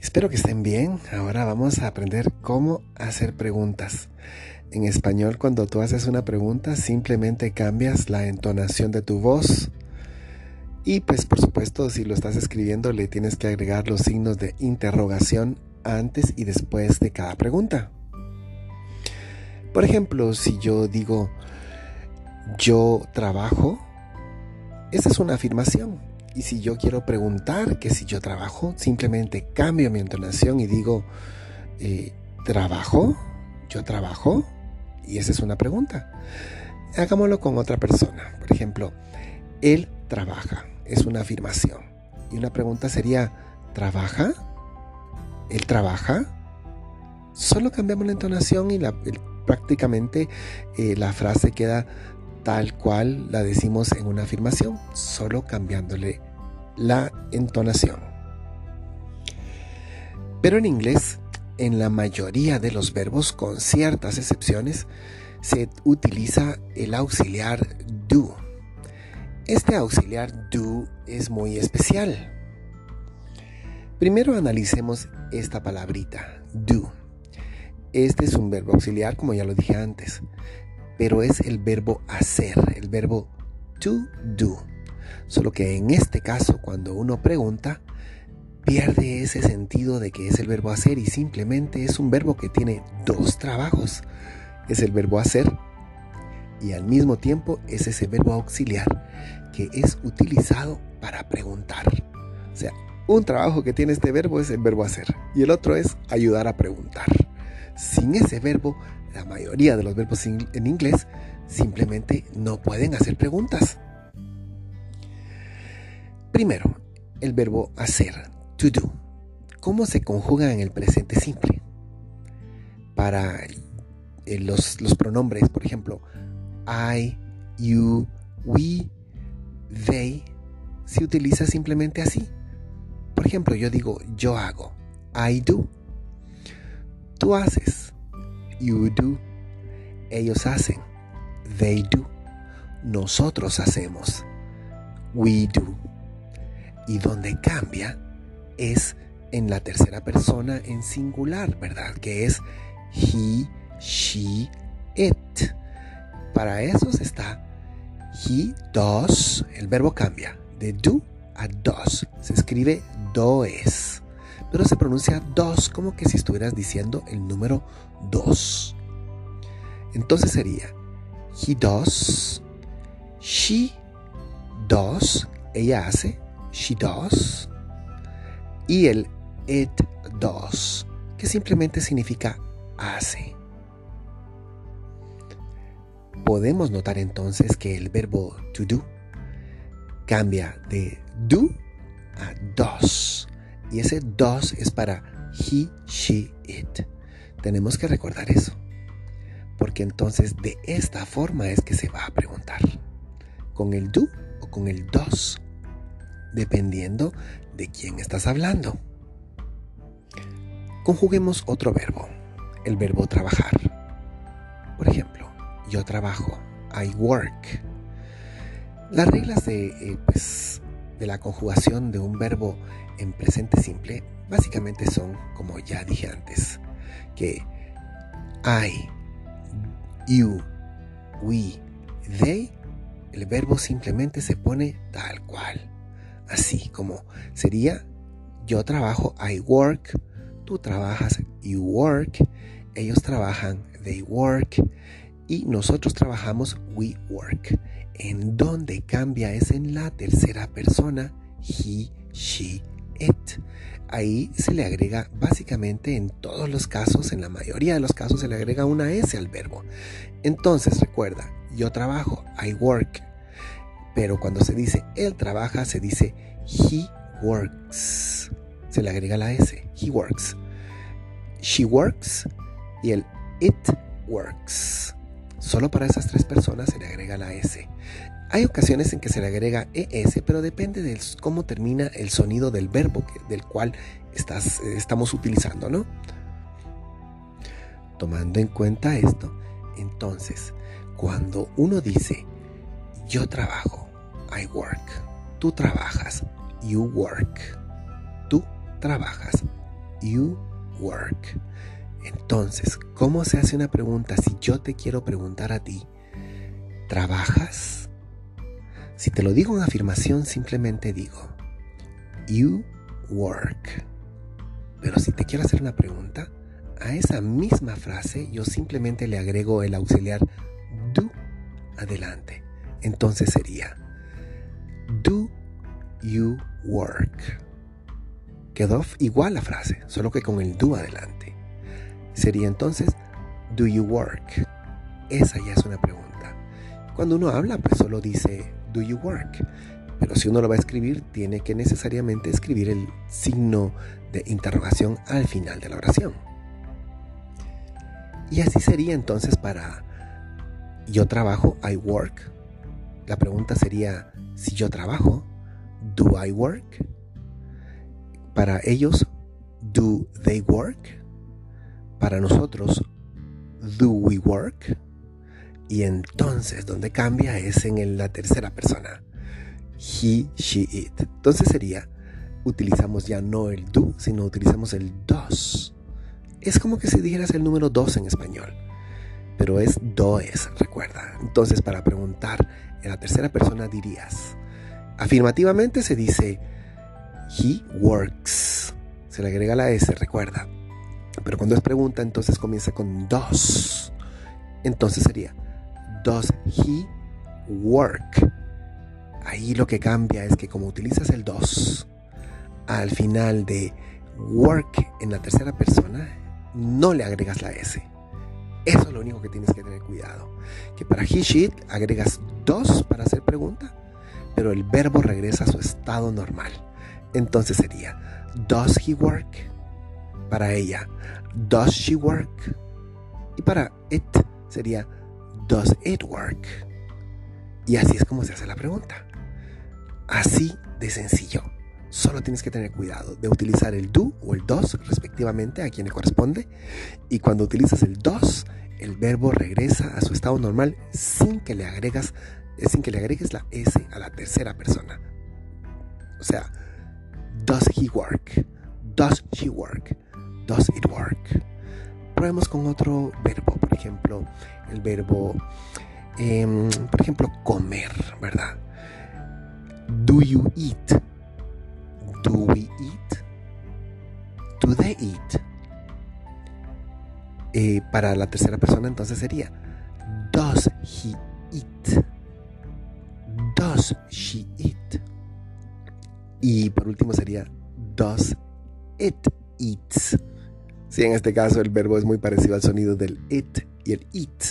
Espero que estén bien. Ahora vamos a aprender cómo hacer preguntas. En español, cuando tú haces una pregunta, simplemente cambias la entonación de tu voz. Y pues por supuesto, si lo estás escribiendo, le tienes que agregar los signos de interrogación antes y después de cada pregunta. Por ejemplo, si yo digo, yo trabajo, esa es una afirmación. Y si yo quiero preguntar que si yo trabajo, simplemente cambio mi entonación y digo, eh, ¿trabajo? ¿Yo trabajo? Y esa es una pregunta. Hagámoslo con otra persona. Por ejemplo, él trabaja. Es una afirmación. Y una pregunta sería, ¿trabaja? ¿Él trabaja? Solo cambiamos la entonación y prácticamente eh, la frase queda tal cual la decimos en una afirmación, solo cambiándole la entonación. Pero en inglés, en la mayoría de los verbos, con ciertas excepciones, se utiliza el auxiliar do. Este auxiliar do es muy especial. Primero analicemos esta palabrita, do. Este es un verbo auxiliar, como ya lo dije antes pero es el verbo hacer, el verbo to do. Solo que en este caso, cuando uno pregunta, pierde ese sentido de que es el verbo hacer y simplemente es un verbo que tiene dos trabajos. Es el verbo hacer y al mismo tiempo es ese verbo auxiliar que es utilizado para preguntar. O sea, un trabajo que tiene este verbo es el verbo hacer y el otro es ayudar a preguntar. Sin ese verbo la mayoría de los verbos en inglés simplemente no pueden hacer preguntas. Primero, el verbo hacer, to do. ¿Cómo se conjuga en el presente simple? Para eh, los, los pronombres, por ejemplo, I, you, we, they, se utiliza simplemente así. Por ejemplo, yo digo yo hago, I do. Tú haces, You do. Ellos hacen. They do. Nosotros hacemos. We do. Y donde cambia es en la tercera persona en singular, ¿verdad? Que es he, she, it. Para eso está he does, el verbo cambia de do a does. Se escribe does pero se pronuncia dos como que si estuvieras diciendo el número dos. Entonces sería he does, she does, ella hace, she does, y el it does, que simplemente significa hace. Podemos notar entonces que el verbo to do cambia de do a does y ese dos es para he, she, it. Tenemos que recordar eso. Porque entonces de esta forma es que se va a preguntar. Con el do o con el dos. Dependiendo de quién estás hablando. Conjuguemos otro verbo. El verbo trabajar. Por ejemplo, yo trabajo. I work. Las reglas de, eh, pues, de la conjugación de un verbo en presente simple básicamente son, como ya dije antes, que I, you, we, they, el verbo simplemente se pone tal cual. Así como sería yo trabajo, I work, tú trabajas, you work, ellos trabajan, they work, y nosotros trabajamos, we work. En donde cambia es en la tercera persona, he, she, it. Ahí se le agrega básicamente en todos los casos, en la mayoría de los casos se le agrega una S al verbo. Entonces recuerda, yo trabajo, I work. Pero cuando se dice él trabaja, se dice he works. Se le agrega la S, he works. She works y el it works. Solo para esas tres personas se le agrega la S. Hay ocasiones en que se le agrega ES, pero depende de cómo termina el sonido del verbo del cual estás, estamos utilizando, ¿no? Tomando en cuenta esto, entonces, cuando uno dice yo trabajo, I work, tú trabajas. You work. Tú trabajas. You work. Entonces, ¿cómo se hace una pregunta si yo te quiero preguntar a ti? ¿Trabajas? Si te lo digo en afirmación, simplemente digo, you work. Pero si te quiero hacer una pregunta, a esa misma frase yo simplemente le agrego el auxiliar do adelante. Entonces sería, do you work. Quedó igual la frase, solo que con el do adelante. Sería entonces, do you work. Esa ya es una pregunta. Cuando uno habla, pues solo dice, do you work. Pero si uno lo va a escribir, tiene que necesariamente escribir el signo de interrogación al final de la oración. Y así sería entonces para yo trabajo, I work. La pregunta sería, si yo trabajo, do I work? Para ellos, do they work? Para nosotros, do we work? Y entonces donde cambia es en la tercera persona. He, she, it. Entonces sería, utilizamos ya no el do, sino utilizamos el dos. Es como que si dijeras el número dos en español. Pero es does, recuerda. Entonces para preguntar en la tercera persona dirías, afirmativamente se dice, he works. Se le agrega la S, recuerda. Pero cuando es pregunta, entonces comienza con dos. Entonces sería, Does he work? Ahí lo que cambia es que como utilizas el dos al final de work en la tercera persona, no le agregas la S. Eso es lo único que tienes que tener cuidado. Que para he, she, agregas dos para hacer pregunta, pero el verbo regresa a su estado normal. Entonces sería, does he work? Para ella, does she work? Y para it sería, Does it work? Y así es como se hace la pregunta. Así de sencillo. Solo tienes que tener cuidado de utilizar el do o el dos respectivamente a quien le corresponde. Y cuando utilizas el dos, el verbo regresa a su estado normal sin que le agregas, eh, sin que le agregues la S a la tercera persona. O sea, does he work? Does she work? Does it work? Probemos con otro verbo, por ejemplo, el verbo, em, por ejemplo, comer, ¿verdad? Do you eat? Do we eat? Do they eat? Eh, para la tercera persona entonces sería Does he eat? Does she eat? Y por último sería Does it eats? Si en este caso el verbo es muy parecido al sonido del it y el it,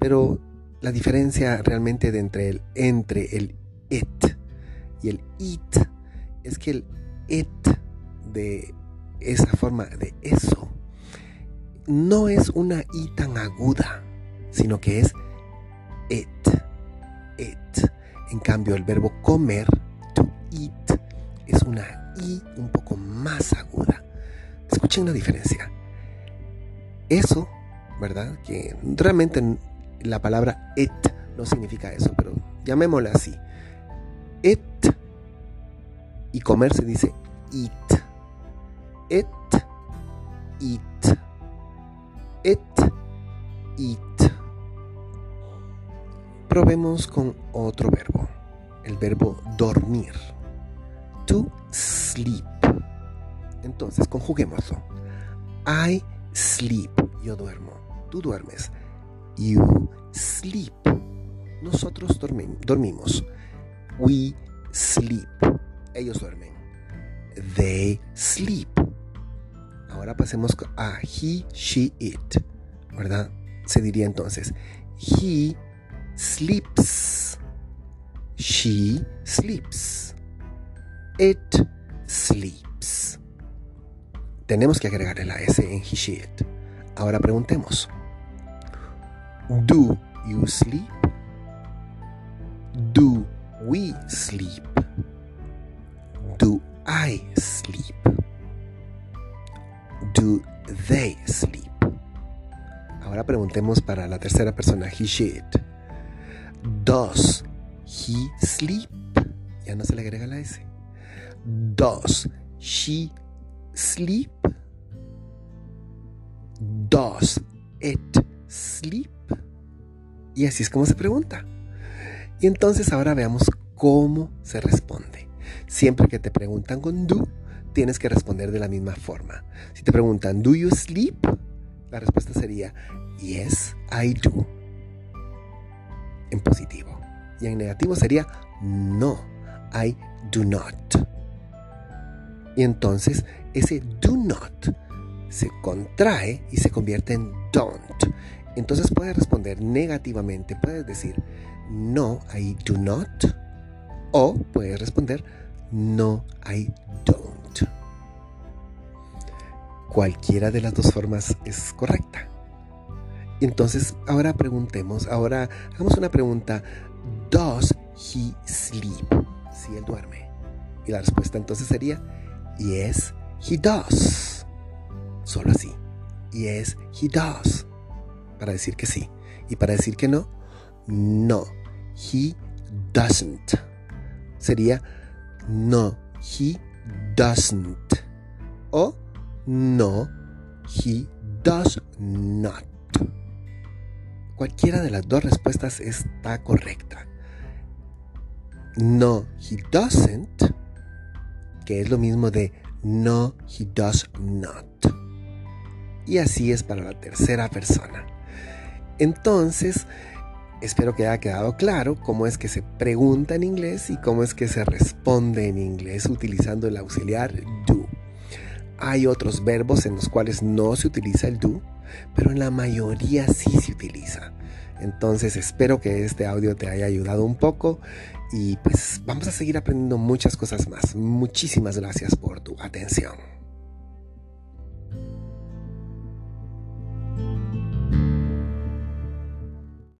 pero la diferencia realmente de entre el, entre el it y el it es que el it de esa forma de eso no es una i tan aguda, sino que es it, it. En cambio, el verbo comer, to eat, es una i un poco más aguda. Escuchen la diferencia. Eso, ¿verdad? Que realmente la palabra it no significa eso, pero llamémosla así. It y comer se dice eat. It, eat. It, eat. Probemos con otro verbo, el verbo dormir. To sleep. Entonces, conjuguémoslo. I sleep. Yo duermo. Tú duermes. You sleep. Nosotros dormimos. We sleep. Ellos duermen. They sleep. Ahora pasemos a he, she, it. ¿Verdad? Se diría entonces, he sleeps. She sleeps. It sleeps tenemos que agregarle la S en he, she. Ahora preguntemos. Do you sleep? Do we sleep? Do I sleep? Do they sleep? Ahora preguntemos para la tercera persona, he, she. Does he sleep? ya no se le agrega la S. Does she sleep? Does it sleep? Y así es como se pregunta. Y entonces ahora veamos cómo se responde. Siempre que te preguntan con do, tienes que responder de la misma forma. Si te preguntan, ¿do you sleep? La respuesta sería, yes, I do. En positivo. Y en negativo sería, no, I do not. Y entonces ese do not se contrae y se convierte en don't. Entonces puedes responder negativamente, puedes decir no, I do not. O puedes responder no, I don't. Cualquiera de las dos formas es correcta. Entonces ahora preguntemos, ahora hagamos una pregunta. Does he sleep? Si él duerme. Y la respuesta entonces sería Yes, he does. Solo así. Yes, he does. Para decir que sí. Y para decir que no, no, he doesn't. Sería no, he doesn't. O no, he does not. Cualquiera de las dos respuestas está correcta. No, he doesn't, que es lo mismo de no, he does not. Y así es para la tercera persona. Entonces, espero que haya quedado claro cómo es que se pregunta en inglés y cómo es que se responde en inglés utilizando el auxiliar do. Hay otros verbos en los cuales no se utiliza el do, pero en la mayoría sí se utiliza. Entonces espero que este audio te haya ayudado un poco y pues vamos a seguir aprendiendo muchas cosas más. Muchísimas gracias por tu atención.